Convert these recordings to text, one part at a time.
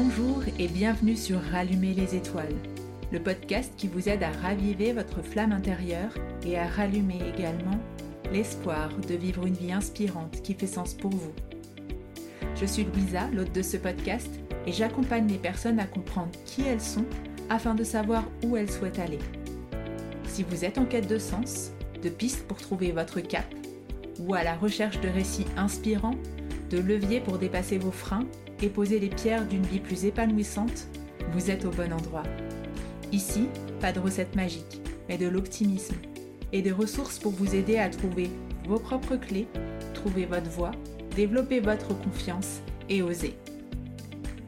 Bonjour et bienvenue sur Rallumer les étoiles, le podcast qui vous aide à raviver votre flamme intérieure et à rallumer également l'espoir de vivre une vie inspirante qui fait sens pour vous. Je suis Louisa, l'hôte de ce podcast, et j'accompagne les personnes à comprendre qui elles sont afin de savoir où elles souhaitent aller. Si vous êtes en quête de sens, de pistes pour trouver votre cap, ou à la recherche de récits inspirants, de leviers pour dépasser vos freins et poser les pierres d'une vie plus épanouissante, vous êtes au bon endroit. Ici, pas de recette magique, mais de l'optimisme et des ressources pour vous aider à trouver vos propres clés, trouver votre voie, développer votre confiance et oser.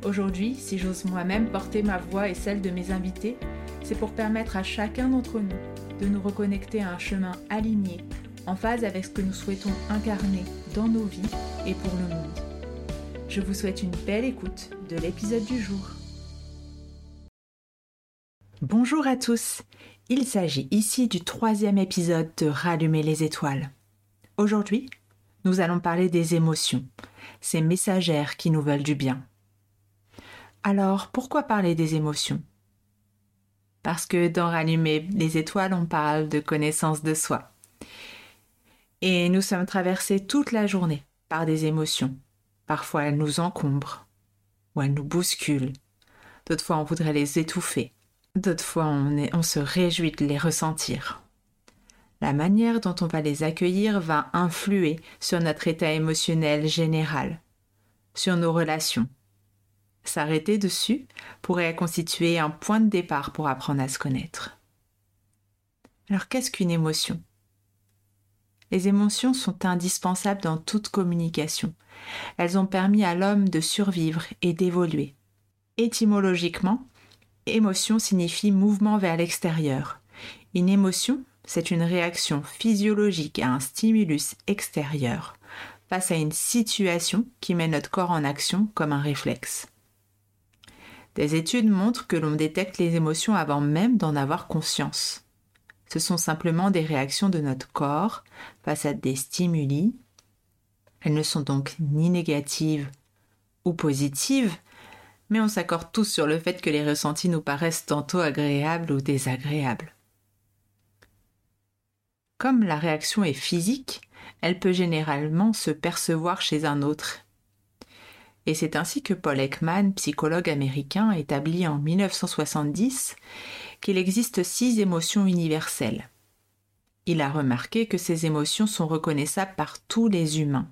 Aujourd'hui, si j'ose moi-même porter ma voix et celle de mes invités, c'est pour permettre à chacun d'entre nous de nous reconnecter à un chemin aligné, en phase avec ce que nous souhaitons incarner dans nos vies et pour le monde. Je vous souhaite une belle écoute de l'épisode du jour. Bonjour à tous, il s'agit ici du troisième épisode de Rallumer les étoiles. Aujourd'hui, nous allons parler des émotions, ces messagères qui nous veulent du bien. Alors, pourquoi parler des émotions? Parce que dans Rallumer les étoiles, on parle de connaissance de soi. Et nous sommes traversés toute la journée par des émotions. Parfois elles nous encombrent, ou elles nous bousculent. D'autres fois on voudrait les étouffer. D'autres fois on, se réjouit de les ressentir. La manière dont on va les accueillir va influer sur notre état émotionnel général, sur nos relations, S'arrêter dessus pourrait constituer un point de départ pour apprendre à se connaître. Alors qu'est-ce qu'une émotion? Les émotions sont indispensables dans toute communication. Elles ont permis à l'homme de survivre et d'évoluer. Étymologiquement, émotion signifie mouvement vers l'extérieur. Une émotion, c'est une réaction physiologique à un stimulus extérieur face à une situation qui met notre corps en action comme un réflexe. Des études montrent que l'on détecte les émotions avant même d'en avoir conscience. Ce sont simplement des réactions de notre corps face à des stimuli. Elles ne sont donc ni négatives ou positives, mais on s'accorde tous sur le fait que les ressentis nous paraissent tantôt agréables ou désagréables. Comme la réaction est physique, elle peut généralement se percevoir chez un autre et c'est ainsi que Paul Ekman, psychologue américain, établit en 1970 qu'il existe six émotions universelles. Il a remarqué que ces émotions sont reconnaissables par tous les humains,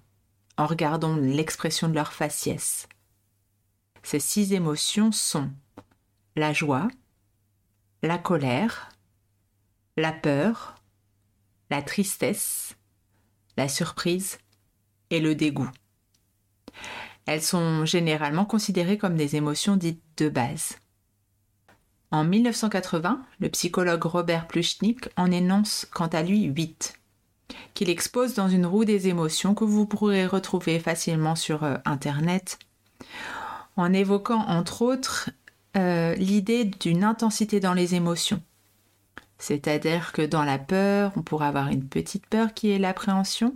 en regardant l'expression de leur faciès. Ces six émotions sont la joie, la colère, la peur, la tristesse, la surprise et le dégoût. Elles sont généralement considérées comme des émotions dites de base. En 1980, le psychologue Robert Pluchnik en énonce quant à lui huit, qu'il expose dans une roue des émotions que vous pourrez retrouver facilement sur euh, Internet, en évoquant entre autres euh, l'idée d'une intensité dans les émotions. C'est-à-dire que dans la peur, on pourrait avoir une petite peur qui est l'appréhension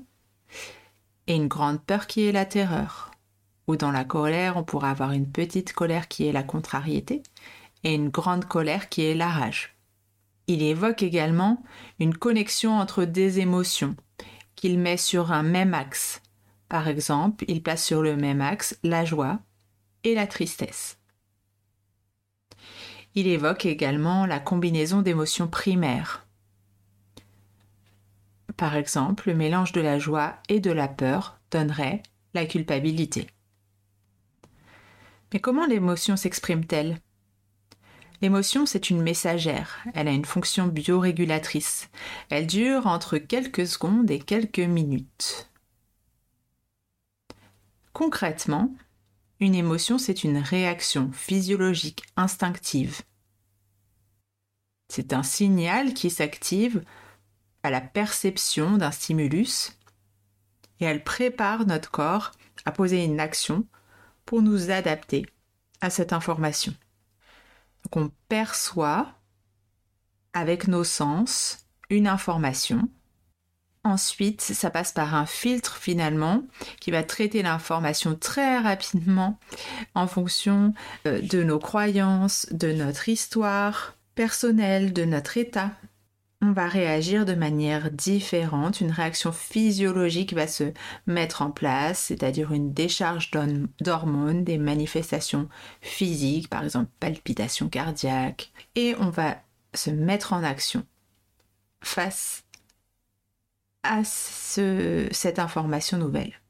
et une grande peur qui est la terreur ou dans la colère, on pourrait avoir une petite colère qui est la contrariété et une grande colère qui est la rage. Il évoque également une connexion entre des émotions qu'il met sur un même axe. Par exemple, il place sur le même axe la joie et la tristesse. Il évoque également la combinaison d'émotions primaires. Par exemple, le mélange de la joie et de la peur donnerait la culpabilité. Mais comment l'émotion s'exprime-t-elle? L'émotion, c'est une messagère. Elle a une fonction biorégulatrice. Elle dure entre quelques secondes et quelques minutes. Concrètement, une émotion, c'est une réaction physiologique instinctive. C'est un signal qui s'active à la perception d'un stimulus et elle prépare notre corps à poser une action pour nous adapter à cette information. Donc on perçoit avec nos sens une information Ensuite, ça passe par un filtre finalement qui va traiter l'information très rapidement en fonction euh, de nos croyances, de notre histoire personnelle, de notre état. On va réagir de manière différente, une réaction physiologique va se mettre en place, c'est-à-dire une décharge d'hormones, des manifestations physiques, par exemple palpitations cardiaques, et on va se mettre en action face à cette information nouvelle.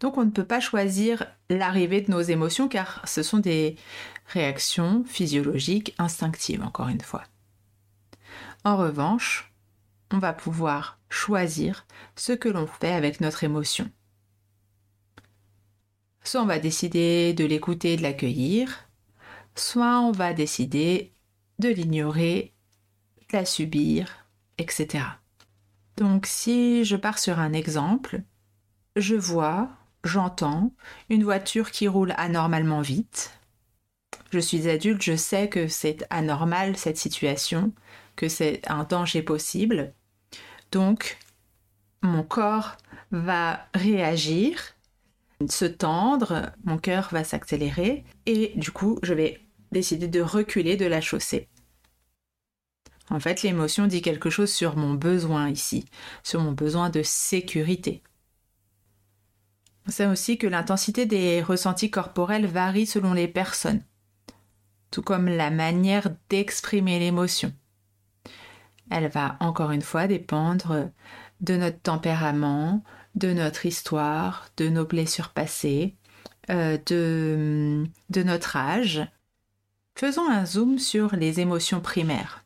Donc on ne peut pas choisir l'arrivée de nos émotions car ce sont des réactions physiologiques instinctives, encore une fois. En revanche, on va pouvoir choisir ce que l'on fait avec notre émotion. Soit on va décider de l'écouter, de l'accueillir, soit on va décider de l'ignorer, de la subir, etc. Donc si je pars sur un exemple, je vois, j'entends une voiture qui roule anormalement vite. Je suis adulte, je sais que c'est anormal cette situation, que c'est un danger possible. Donc mon corps va réagir, se tendre, mon cœur va s'accélérer et du coup je vais décider de reculer de la chaussée. En fait, l'émotion dit quelque chose sur mon besoin ici, sur mon besoin de sécurité. On sait aussi que l'intensité des ressentis corporels varie selon les personnes, tout comme la manière d'exprimer l'émotion. Elle va encore une fois dépendre de notre tempérament, de notre histoire, de nos blessures passées, euh, de, de notre âge. Faisons un zoom sur les émotions primaires.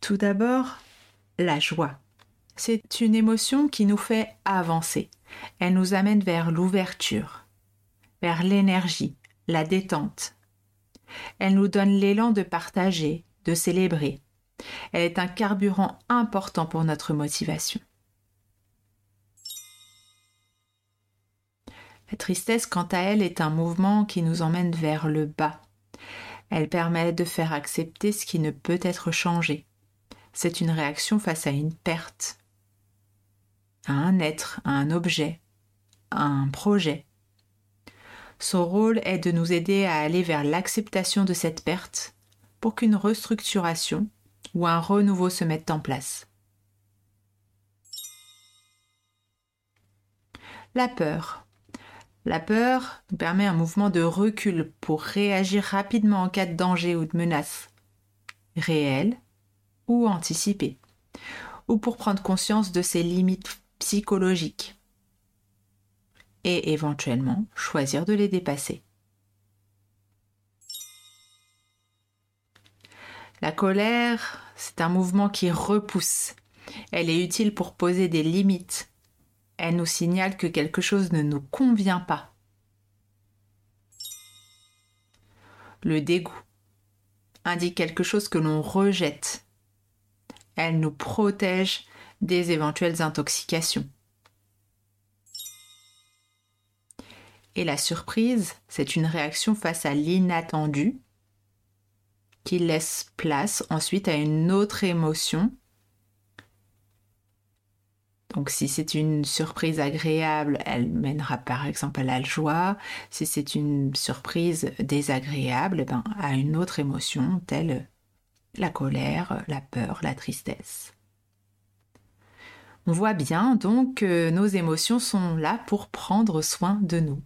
Tout d'abord, la joie. C'est une émotion qui nous fait avancer. Elle nous amène vers l'ouverture, vers l'énergie, la détente. Elle nous donne l'élan de partager, de célébrer. Elle est un carburant important pour notre motivation. La tristesse, quant à elle, est un mouvement qui nous emmène vers le bas. Elle permet de faire accepter ce qui ne peut être changé, c'est une réaction face à une perte, à un être, à un objet, à un projet. Son rôle est de nous aider à aller vers l'acceptation de cette perte pour qu'une restructuration ou un renouveau se mette en place. La peur. La peur nous permet un mouvement de recul pour réagir rapidement en cas de danger ou de menace réelle ou anticiper, ou pour prendre conscience de ses limites psychologiques et éventuellement choisir de les dépasser. La colère, c'est un mouvement qui repousse. Elle est utile pour poser des limites. Elle nous signale que quelque chose ne nous convient pas. Le dégoût indique quelque chose que l'on rejette elle nous protège des éventuelles intoxications. Et la surprise, c'est une réaction face à l'inattendu qui laisse place ensuite à une autre émotion. Donc si c'est une surprise agréable, elle mènera par exemple à la joie. Si c'est une surprise désagréable, eh ben, à une autre émotion telle la colère, la peur, la tristesse. On voit bien donc que nos émotions sont là pour prendre soin de nous.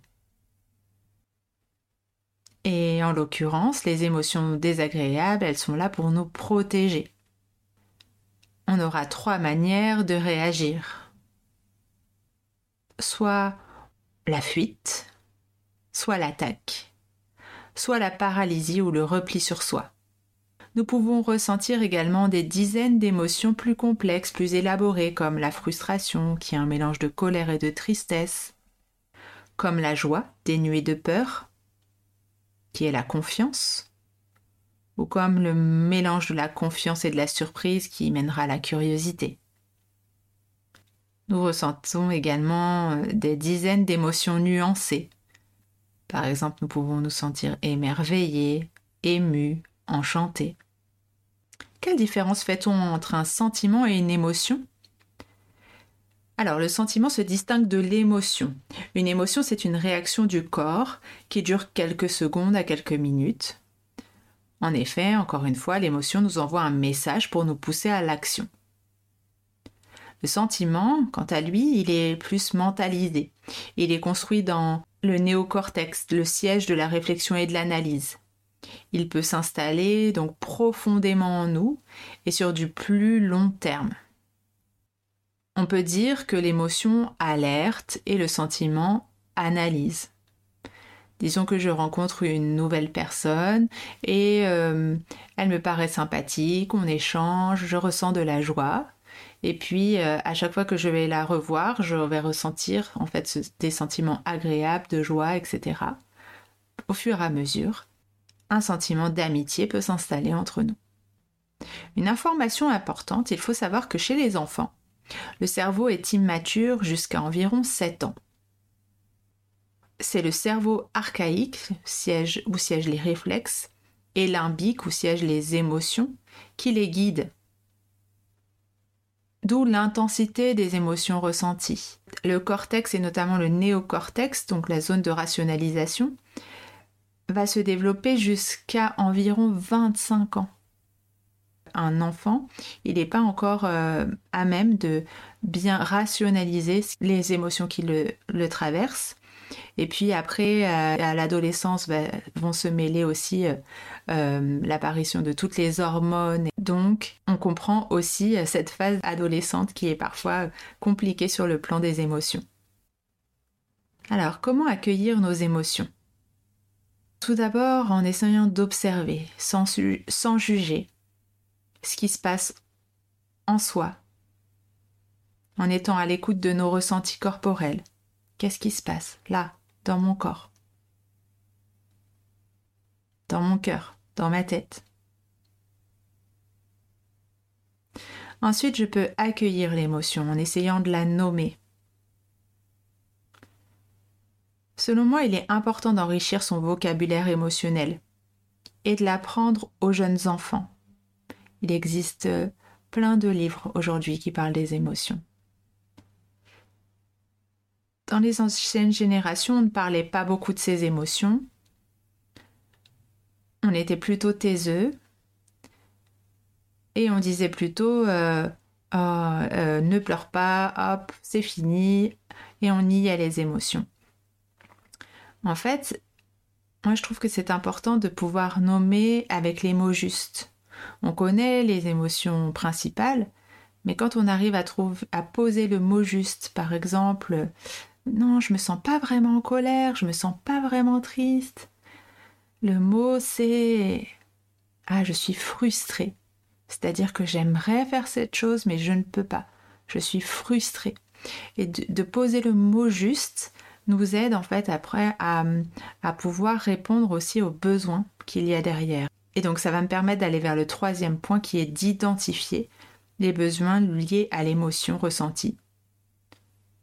Et en l'occurrence, les émotions désagréables, elles sont là pour nous protéger. On aura trois manières de réagir. Soit la fuite, soit l'attaque, soit la paralysie ou le repli sur soi nous pouvons ressentir également des dizaines d'émotions plus complexes, plus élaborées, comme la frustration, qui est un mélange de colère et de tristesse, comme la joie, dénuée de peur, qui est la confiance, ou comme le mélange de la confiance et de la surprise qui mènera à la curiosité. Nous ressentons également euh, des dizaines d'émotions nuancées. Par exemple, nous pouvons nous sentir émerveillés, émus, enchantés. Quelle différence fait-on entre un sentiment et une émotion? Alors, le sentiment se distingue de l'émotion. Une émotion, c'est une réaction du corps qui dure quelques secondes à quelques minutes. En effet, encore une fois, l'émotion nous envoie un message pour nous pousser à l'action. Le sentiment, quant à lui, il est plus mentalisé. Il est construit dans le néocortex, le siège de la réflexion et de l'analyse. Il peut s'installer donc profondément en nous et sur du plus long terme. On peut dire que l'émotion alerte et le sentiment analyse. Disons que je rencontre une nouvelle personne et euh, elle me paraît sympathique, on échange, je ressens de la joie. Et puis euh, à chaque fois que je vais la revoir, je vais ressentir en fait des sentiments agréables, de joie, etc. Au fur et à mesure, un sentiment d'amitié peut s'installer entre nous. Une information importante, il faut savoir que chez les enfants, le cerveau est immature jusqu'à environ 7 ans. C'est le cerveau archaïque siège, où siègent les réflexes et limbique où siègent les émotions qui les guident. D'où l'intensité des émotions ressenties. Le cortex et notamment le néocortex, donc la zone de rationalisation, va se développer jusqu'à environ 25 ans un enfant, il n'est pas encore euh, à même de bien rationaliser les émotions qui le, traversent. Et puis après, à, l'adolescence, bah, vont se mêler aussi euh, euh, l'apparition de toutes les hormones. Donc, on comprend aussi cette phase adolescente qui est parfois compliquée sur le plan des émotions. Alors, comment accueillir nos émotions? Tout d'abord en essayant d'observer, sans juger, ce qui se passe en soi, en étant à l'écoute de nos ressentis corporels. Qu'est-ce qui se passe là, dans mon corps, dans mon cœur, dans ma tête? Ensuite, je peux accueillir l'émotion en essayant de la nommer. Selon moi, il est important d'enrichir son vocabulaire émotionnel et de l'apprendre aux jeunes enfants il existe euh, plein de livres aujourd'hui qui parlent des émotions. Dans les anciennes générations, on ne parlait pas beaucoup de ces émotions. On était plutôt taiseux. Et on disait plutôt euh, oh, euh, ne pleure pas, hop, c'est fini. Et on niait les émotions. En fait, moi je trouve que c'est important de pouvoir nommer avec les mots justes. On connaît les émotions principales, mais quand on arrive à, trouver, à poser le mot juste, par exemple, non, je me sens pas vraiment en colère, je me sens pas vraiment triste. Le mot c'est ah, je suis frustrée. C'est-à-dire que j'aimerais faire cette chose, mais je ne peux pas. Je suis frustrée. Et de, poser le mot juste nous aide en fait après à pouvoir répondre aussi aux besoins qu'il y a derrière. Et donc ça va me permettre d'aller vers le troisième point qui est d'identifier les besoins liés à l'émotion ressentie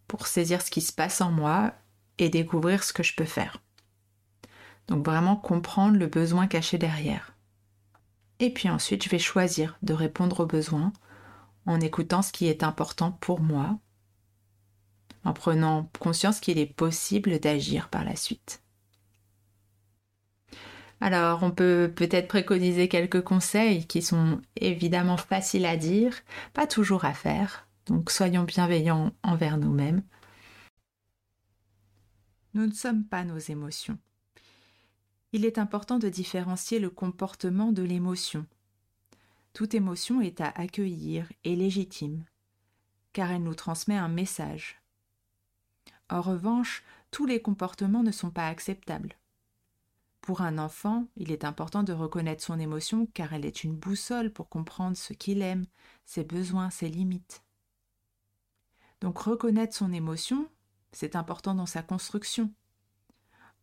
pour saisir ce qui se passe en moi et découvrir ce que je peux faire. Donc vraiment comprendre le besoin caché derrière. Et puis ensuite, je vais choisir de répondre aux besoins en écoutant ce qui est important pour moi, en prenant conscience qu'il est possible d'agir par la suite. Alors, on peut peut-être préconiser quelques conseils qui sont évidemment faciles à dire, pas toujours à faire. Donc, soyons bienveillants envers nous-mêmes. Nous ne sommes pas nos émotions. Il est important de différencier le comportement de l'émotion. Toute émotion est à accueillir et légitime, car elle nous transmet un message. En revanche, tous les comportements ne sont pas acceptables. Pour un enfant, il est important de reconnaître son émotion car elle est une boussole pour comprendre ce qu'il aime, ses besoins, ses limites. Donc reconnaître son émotion, c'est important dans sa construction.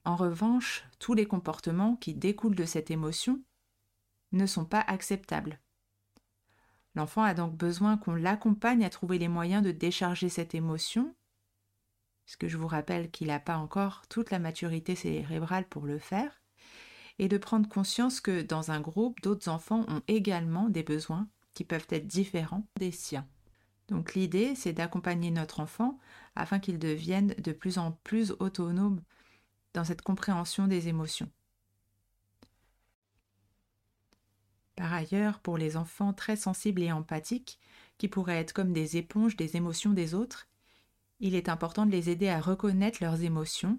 En revanche, tous les comportements qui découlent de cette émotion ne sont pas acceptables. L'enfant a donc besoin qu'on l'accompagne à trouver les moyens de décharger cette émotion, puisque je vous rappelle qu'il n'a pas encore toute la maturité cérébrale pour le faire, et de prendre conscience que dans un groupe, d'autres enfants ont également des besoins qui peuvent être différents des siens. Donc l'idée, c'est d'accompagner notre enfant afin qu'il devienne de plus en plus autonome dans cette compréhension des émotions. Par ailleurs, pour les enfants très sensibles et empathiques, qui pourraient être comme des éponges des émotions des autres, il est important de les aider à reconnaître leurs émotions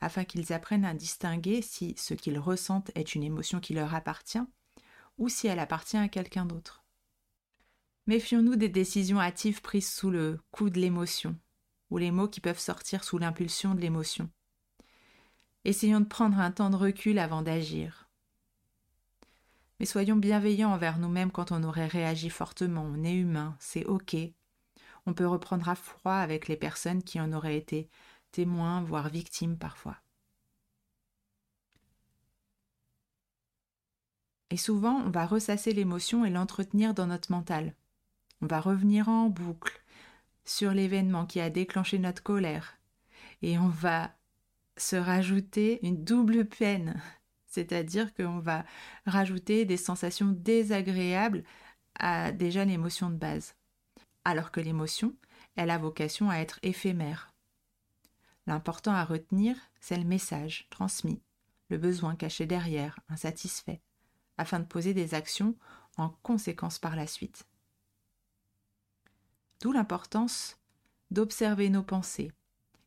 afin qu'ils apprennent à distinguer si ce qu'ils ressentent est une émotion qui leur appartient ou si elle appartient à quelqu'un d'autre. Méfions-nous des décisions hâtives prises sous le coup de l'émotion, ou les mots qui peuvent sortir sous l'impulsion de l'émotion. Essayons de prendre un temps de recul avant d'agir. Mais soyons bienveillants envers nous-mêmes quand on aurait réagi fortement. On est humain, c'est ok. On peut reprendre à froid avec les personnes qui en auraient été témoins, voire victimes parfois. Et souvent, on va ressasser l'émotion et l'entretenir dans notre mental. On va revenir en boucle sur l'événement qui a déclenché notre colère. Et on va se rajouter une double peine. C'est-à-dire qu'on va rajouter des sensations désagréables à déjà l'émotion de base. Alors que l'émotion, elle a vocation à être éphémère. L'important à retenir, c'est le message transmis, le besoin caché derrière, insatisfait, afin de poser des actions en conséquence par la suite. D'où l'importance d'observer nos pensées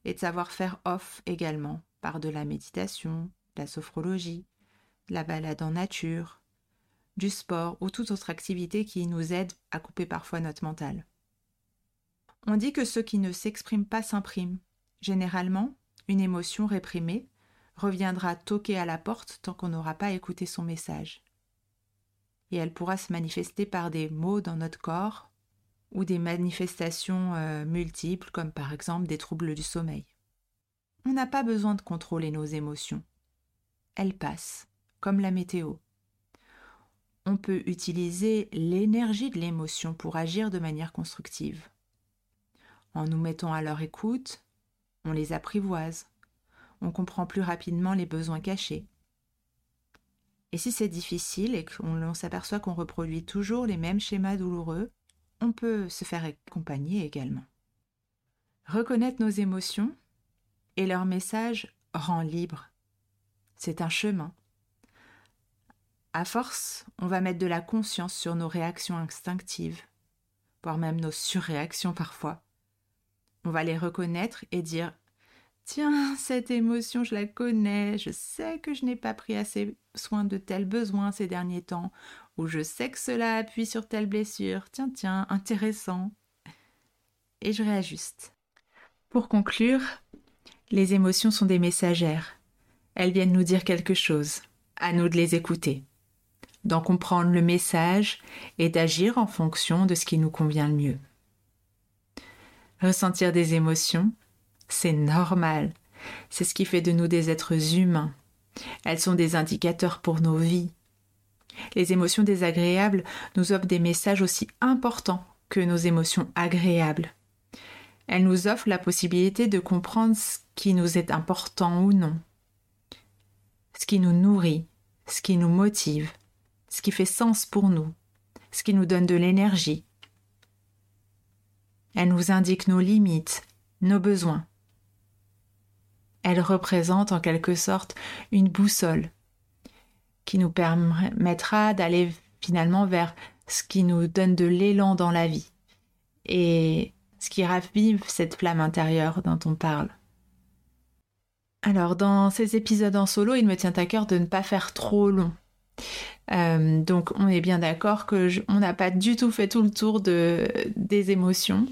et de savoir faire off également par de la méditation, de la sophrologie, de la balade en nature, du sport ou toute autre activité qui nous aide à couper parfois notre mental. On dit que ceux qui ne s'expriment pas s'impriment. Généralement, une émotion réprimée reviendra toquer à la porte tant qu'on n'aura pas écouté son message. Et elle pourra se manifester par des mots dans notre corps ou des manifestations euh, multiples comme par exemple des troubles du sommeil. On n'a pas besoin de contrôler nos émotions. Elles passent, comme la météo. On peut utiliser l'énergie de l'émotion pour agir de manière constructive. En nous mettant à leur écoute, on les apprivoise, on comprend plus rapidement les besoins cachés. Et si c'est difficile et qu'on s'aperçoit qu'on reproduit toujours les mêmes schémas douloureux, on peut se faire accompagner également. Reconnaître nos émotions et leur message rend libre. C'est un chemin. À force, on va mettre de la conscience sur nos réactions instinctives, voire même nos surréactions parfois. On va les reconnaître et dire Tiens, cette émotion, je la connais, je sais que je n'ai pas pris assez soin de tel besoin ces derniers temps, ou je sais que cela appuie sur telle blessure. Tiens, tiens, intéressant. Et je réajuste. Pour conclure, les émotions sont des messagères. Elles viennent nous dire quelque chose. À nous de les écouter, d'en comprendre le message et d'agir en fonction de ce qui nous convient le mieux. Ressentir des émotions, c'est normal. C'est ce qui fait de nous des êtres humains. Elles sont des indicateurs pour nos vies. Les émotions désagréables nous offrent des messages aussi importants que nos émotions agréables. Elles nous offrent la possibilité de comprendre ce qui nous est important ou non, ce qui nous nourrit, ce qui nous motive, ce qui fait sens pour nous, ce qui nous donne de l'énergie. Elles nous indiquent nos limites, nos besoins. Elles représentent en quelque sorte une boussole qui nous permettra d'aller finalement vers ce qui nous donne de l'élan dans la vie et ce qui ravive cette flamme intérieure dont on parle. Alors dans ces épisodes en solo, il me tient à cœur de ne pas faire trop long. Euh, donc on est bien d'accord que on n'a pas du tout fait tout le tour de, des émotions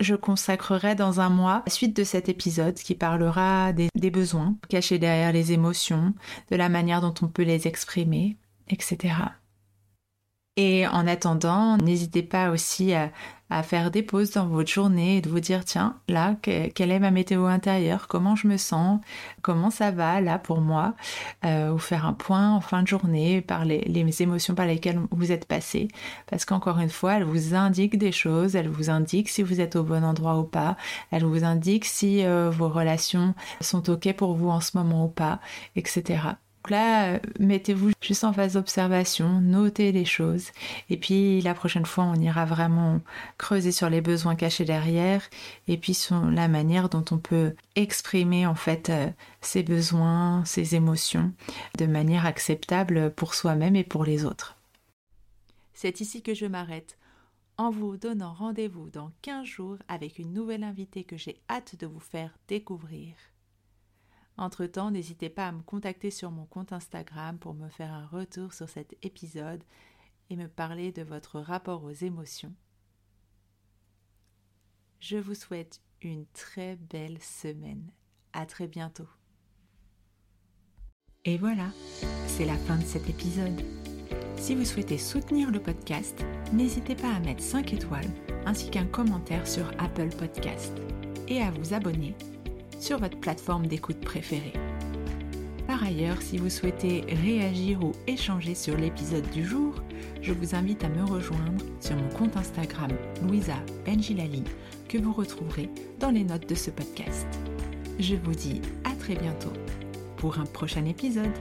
je consacrerai dans un mois la suite de cet épisode qui parlera des, besoins cachés derrière les émotions, de la manière dont on peut les exprimer, etc. Et en attendant, n'hésitez pas aussi à, faire des pauses dans votre journée et de vous dire tiens, là, quelle est ma météo intérieure? Comment je me sens? Comment ça va là pour moi? Euh, Ou faire un point en fin de journée par les, émotions par lesquelles vous êtes passé. Parce qu'encore une fois, elles vous indiquent des choses, elles vous indiquent si vous êtes au bon endroit ou pas, elles vous indiquent si euh, vos relations sont OK pour vous en ce moment ou pas, etc. là, mettez-vous juste en phase d'observation, notez les choses, et puis la prochaine fois, on ira vraiment creuser sur les besoins cachés derrière, et puis sur la manière dont on peut exprimer en fait euh, ses besoins, ses émotions, de manière acceptable pour soi-même et pour les autres. C'est ici que je m'arrête en vous donnant rendez-vous dans 15 jours avec une nouvelle invitée que j'ai hâte de vous faire découvrir. Entre-temps, n'hésitez pas à me contacter sur mon compte Instagram pour me faire un retour sur cet épisode et me parler de votre rapport aux émotions. Je vous souhaite une très belle semaine. À très bientôt. Et voilà, c'est la fin de cet épisode. Si vous souhaitez soutenir le podcast, n'hésitez pas à mettre 5 étoiles ainsi qu'un commentaire sur Apple Podcast et à vous abonner sur votre plateforme d'écoute préférée. Par ailleurs, si vous souhaitez réagir ou échanger sur l'épisode du jour, je vous invite à me rejoindre sur mon compte Instagram Louisa Benjilali que vous retrouverez dans les notes de ce podcast. Je vous dis à très bientôt pour un prochain épisode.